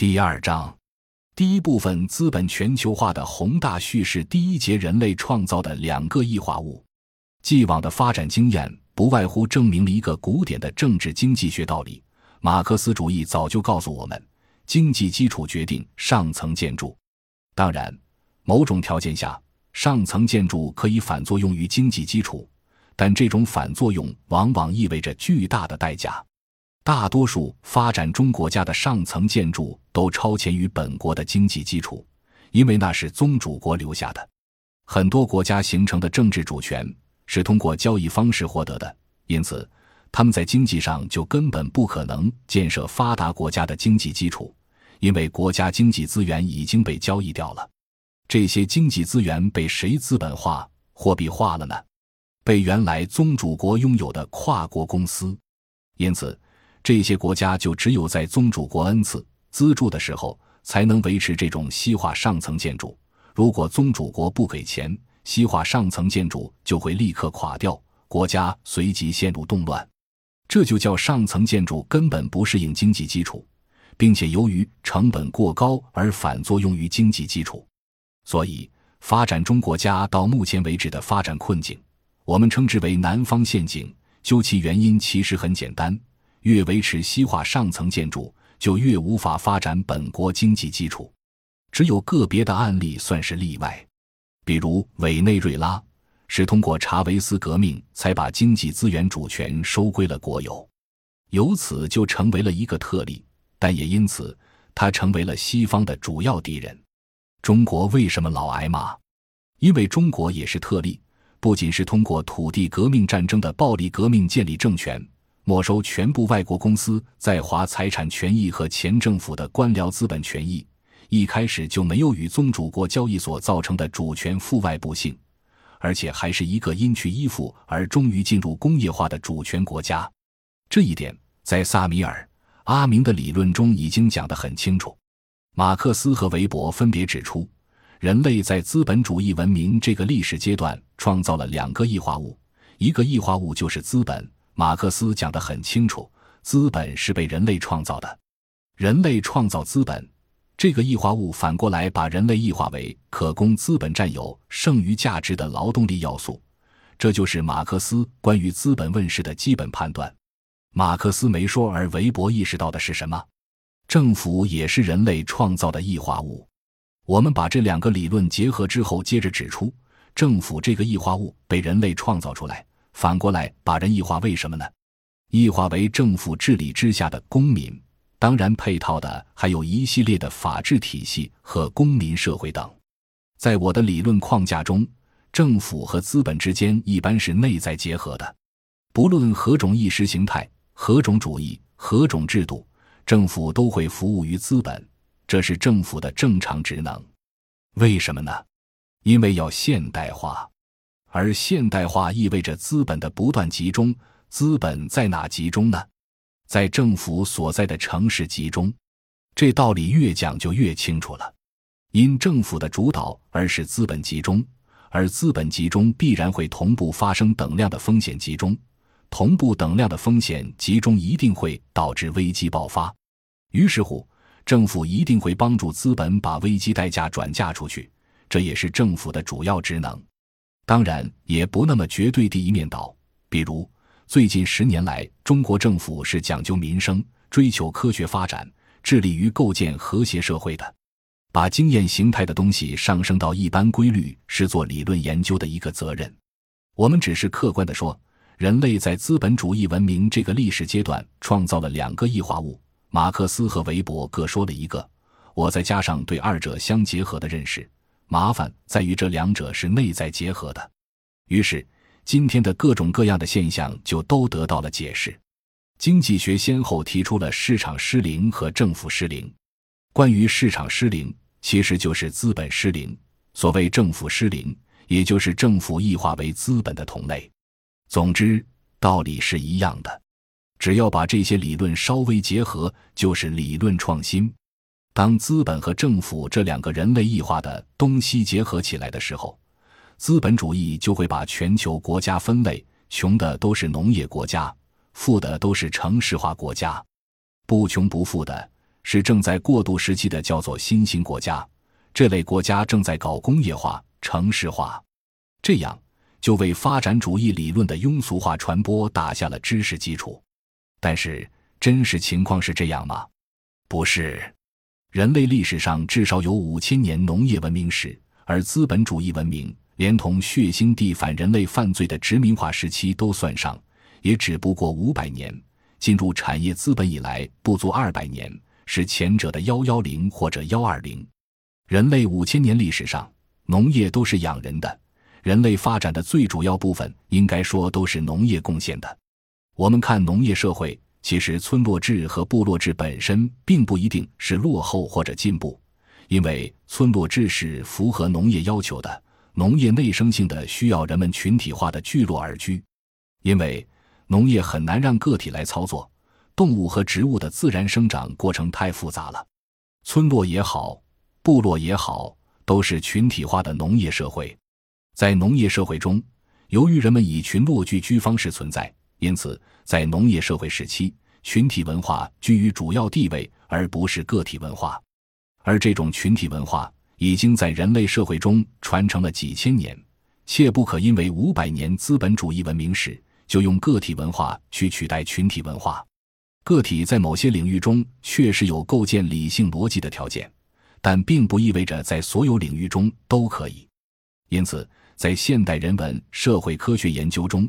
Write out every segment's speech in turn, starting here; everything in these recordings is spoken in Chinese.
第二章，第一部分资本全球化的宏大叙事。第一节，人类创造的两个异化物。既往的发展经验不外乎证明了一个古典的政治经济学道理：马克思主义早就告诉我们，经济基础决定上层建筑。当然，某种条件下，上层建筑可以反作用于经济基础，但这种反作用往往意味着巨大的代价。大多数发展中国家的上层建筑都超前于本国的经济基础，因为那是宗主国留下的。很多国家形成的政治主权是通过交易方式获得的，因此他们在经济上就根本不可能建设发达国家的经济基础，因为国家经济资源已经被交易掉了。这些经济资源被谁资本化、货币化了呢？被原来宗主国拥有的跨国公司。因此。这些国家就只有在宗主国恩赐资助的时候，才能维持这种西化上层建筑。如果宗主国不给钱，西化上层建筑就会立刻垮掉，国家随即陷入动乱。这就叫上层建筑根本不适应经济基础，并且由于成本过高而反作用于经济基础。所以，发展中国家到目前为止的发展困境，我们称之为“南方陷阱”。究其原因，其实很简单。越维持西化上层建筑，就越无法发展本国经济基础。只有个别的案例算是例外，比如委内瑞拉是通过查韦斯革命才把经济资源主权收归了国有，由此就成为了一个特例，但也因此他成为了西方的主要敌人。中国为什么老挨骂？因为中国也是特例，不仅是通过土地革命战争的暴力革命建立政权。没收全部外国公司在华财产权益和前政府的官僚资本权益，一开始就没有与宗主国交易所造成的主权负外部性，而且还是一个因去依附而终于进入工业化的主权国家。这一点在萨米尔·阿明的理论中已经讲得很清楚。马克思和韦伯分别指出，人类在资本主义文明这个历史阶段创造了两个异化物，一个异化物就是资本。马克思讲得很清楚，资本是被人类创造的，人类创造资本，这个异化物反过来把人类异化为可供资本占有剩余价值的劳动力要素，这就是马克思关于资本问世的基本判断。马克思没说，而韦伯意识到的是什么？政府也是人类创造的异化物。我们把这两个理论结合之后，接着指出，政府这个异化物被人类创造出来。反过来把人异化，为什么呢？异化为政府治理之下的公民，当然配套的还有一系列的法治体系和公民社会等。在我的理论框架中，政府和资本之间一般是内在结合的。不论何种意识形态、何种主义、何种制度，政府都会服务于资本，这是政府的正常职能。为什么呢？因为要现代化。而现代化意味着资本的不断集中，资本在哪集中呢？在政府所在的城市集中。这道理越讲就越清楚了。因政府的主导而使资本集中，而资本集中必然会同步发生等量的风险集中，同步等量的风险集中一定会导致危机爆发。于是乎，政府一定会帮助资本把危机代价转嫁出去，这也是政府的主要职能。当然也不那么绝对的一面倒。比如，最近十年来，中国政府是讲究民生、追求科学发展、致力于构建和谐社会的。把经验形态的东西上升到一般规律，是做理论研究的一个责任。我们只是客观地说，人类在资本主义文明这个历史阶段创造了两个异化物。马克思和韦伯各说了一个，我再加上对二者相结合的认识。麻烦在于这两者是内在结合的，于是今天的各种各样的现象就都得到了解释。经济学先后提出了市场失灵和政府失灵。关于市场失灵，其实就是资本失灵；所谓政府失灵，也就是政府异化为资本的同类。总之，道理是一样的。只要把这些理论稍微结合，就是理论创新。当资本和政府这两个人类异化的东西结合起来的时候，资本主义就会把全球国家分类：穷的都是农业国家，富的都是城市化国家。不穷不富的是正在过渡时期的，叫做新兴国家。这类国家正在搞工业化、城市化，这样就为发展主义理论的庸俗化传播打下了知识基础。但是，真实情况是这样吗？不是。人类历史上至少有五千年农业文明史，而资本主义文明连同血腥地反人类犯罪的殖民化时期都算上，也只不过五百年。进入产业资本以来不足二百年，是前者的幺幺零或者幺二零。人类五千年历史上，农业都是养人的。人类发展的最主要部分，应该说都是农业贡献的。我们看农业社会，其实村落制和部落制本身并不一定是落后或者进步，因为村落制是符合农业要求的。农业内生性的需要人们群体化的聚落而居，因为农业很难让个体来操作，动物和植物的自然生长过程太复杂了。村落也好。部落也好，都是群体化的农业社会。在农业社会中，由于人们以群落聚居方式存在，因此在农业社会时期，群体文化居于主要地位，而不是个体文化。而这种群体文化已经在人类社会中传承了几千年，切不可因为五百年资本主义文明史就用个体文化去取代群体文化。个体在某些领域中确实有构建理性逻辑的条件。但并不意味着在所有领域中都可以，因此，在现代人文社会科学研究中，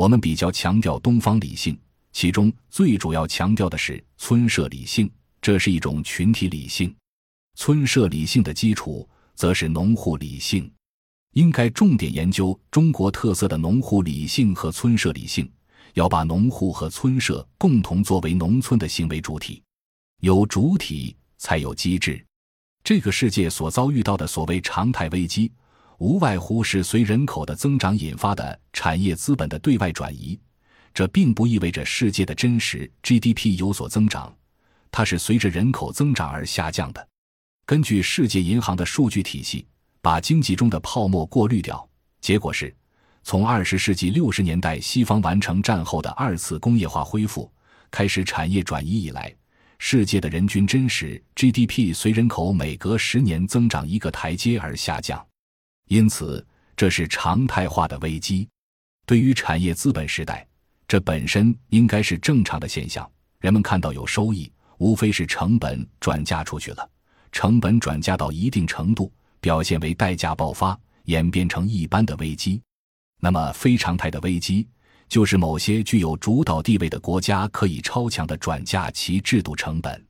我们比较强调东方理性，其中最主要强调的是村社理性，这是一种群体理性。村社理性的基础则是农户理性，应该重点研究中国特色的农户理性和村社理性，要把农户和村社共同作为农村的行为主体，有主体才有机制。这个世界所遭遇到的所谓常态危机，无外乎是随人口的增长引发的产业资本的对外转移。这并不意味着世界的真实 GDP 有所增长，它是随着人口增长而下降的。根据世界银行的数据体系，把经济中的泡沫过滤掉，结果是，从二十世纪六十年代西方完成战后的二次工业化恢复，开始产业转移以来。世界的人均真实 GDP 随人口每隔十年增长一个台阶而下降，因此这是常态化的危机。对于产业资本时代，这本身应该是正常的现象。人们看到有收益，无非是成本转嫁出去了，成本转嫁到一定程度，表现为代价爆发，演变成一般的危机。那么非常态的危机。就是某些具有主导地位的国家可以超强的转嫁其制度成本，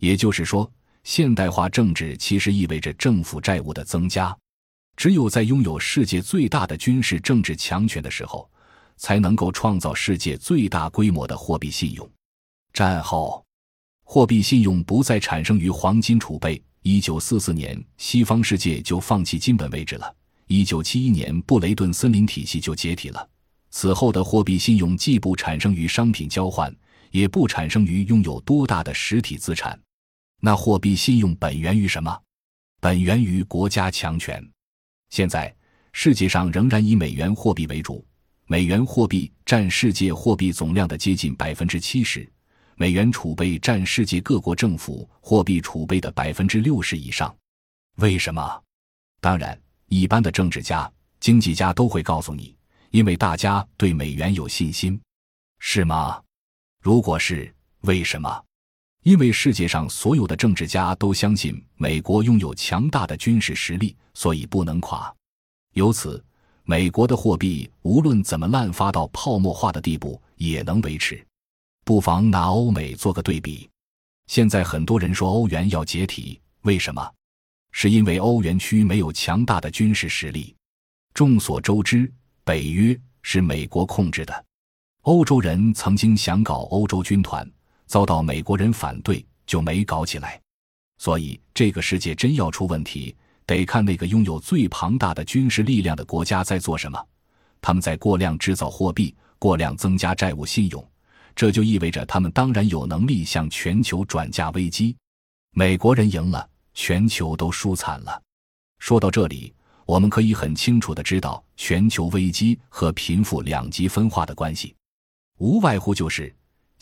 也就是说，现代化政治其实意味着政府债务的增加。只有在拥有世界最大的军事政治强权的时候，才能够创造世界最大规模的货币信用。战后，货币信用不再产生于黄金储备。一九四四年，西方世界就放弃金本位制了。一九七一年，布雷顿森林体系就解体了。此后的货币信用既不产生于商品交换，也不产生于拥有多大的实体资产。那货币信用本源于什么？本源于国家强权。现在世界上仍然以美元货币为主，美元货币占世界货币总量的接近百分之七十，美元储备占世界各国政府货币储备的百分之六十以上。为什么？当然，一般的政治家、经济家都会告诉你。因为大家对美元有信心，是吗？如果是，为什么？因为世界上所有的政治家都相信美国拥有强大的军事实力，所以不能垮。由此，美国的货币无论怎么滥发到泡沫化的地步，也能维持。不妨拿欧美做个对比。现在很多人说欧元要解体，为什么？是因为欧元区没有强大的军事实力。众所周知。北约是美国控制的，欧洲人曾经想搞欧洲军团，遭到美国人反对，就没搞起来。所以，这个世界真要出问题，得看那个拥有最庞大的军事力量的国家在做什么。他们在过量制造货币，过量增加债务信用，这就意味着他们当然有能力向全球转嫁危机。美国人赢了，全球都输惨了。说到这里。我们可以很清楚的知道，全球危机和贫富两极分化的关系，无外乎就是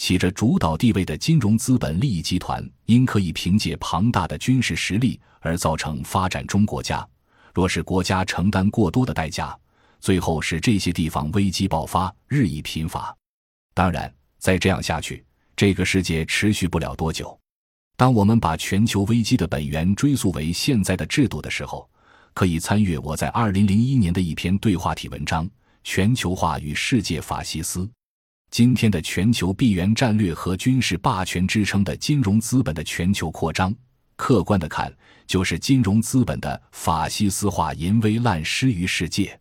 起着主导地位的金融资本利益集团，因可以凭借庞大的军事实力而造成发展中国家，若是国家承担过多的代价，最后使这些地方危机爆发，日益频发。当然，再这样下去，这个世界持续不了多久。当我们把全球危机的本源追溯为现在的制度的时候，可以参阅我在二零零一年的一篇对话体文章《全球化与世界法西斯》。今天的全球闭源战略和军事霸权支撑的金融资本的全球扩张，客观的看，就是金融资本的法西斯化淫威滥施于世界。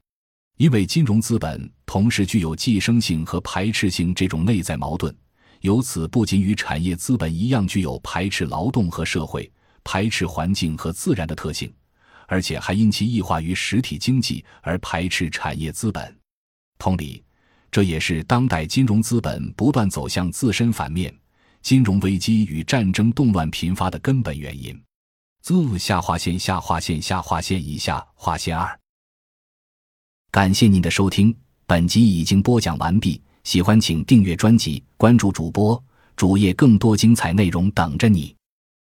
因为金融资本同时具有寄生性和排斥性这种内在矛盾，由此不仅与产业资本一样具有排斥劳动和社会、排斥环境和自然的特性，而且还因其异化于实体经济而排斥产业资本。同理。这也是当代金融资本不断走向自身反面、金融危机与战争动乱频发的根本原因。自下划线下划线下划线以下划线二。感谢您的收听，本集已经播讲完毕。喜欢请订阅专辑，关注主播主页，更多精彩内容等着你。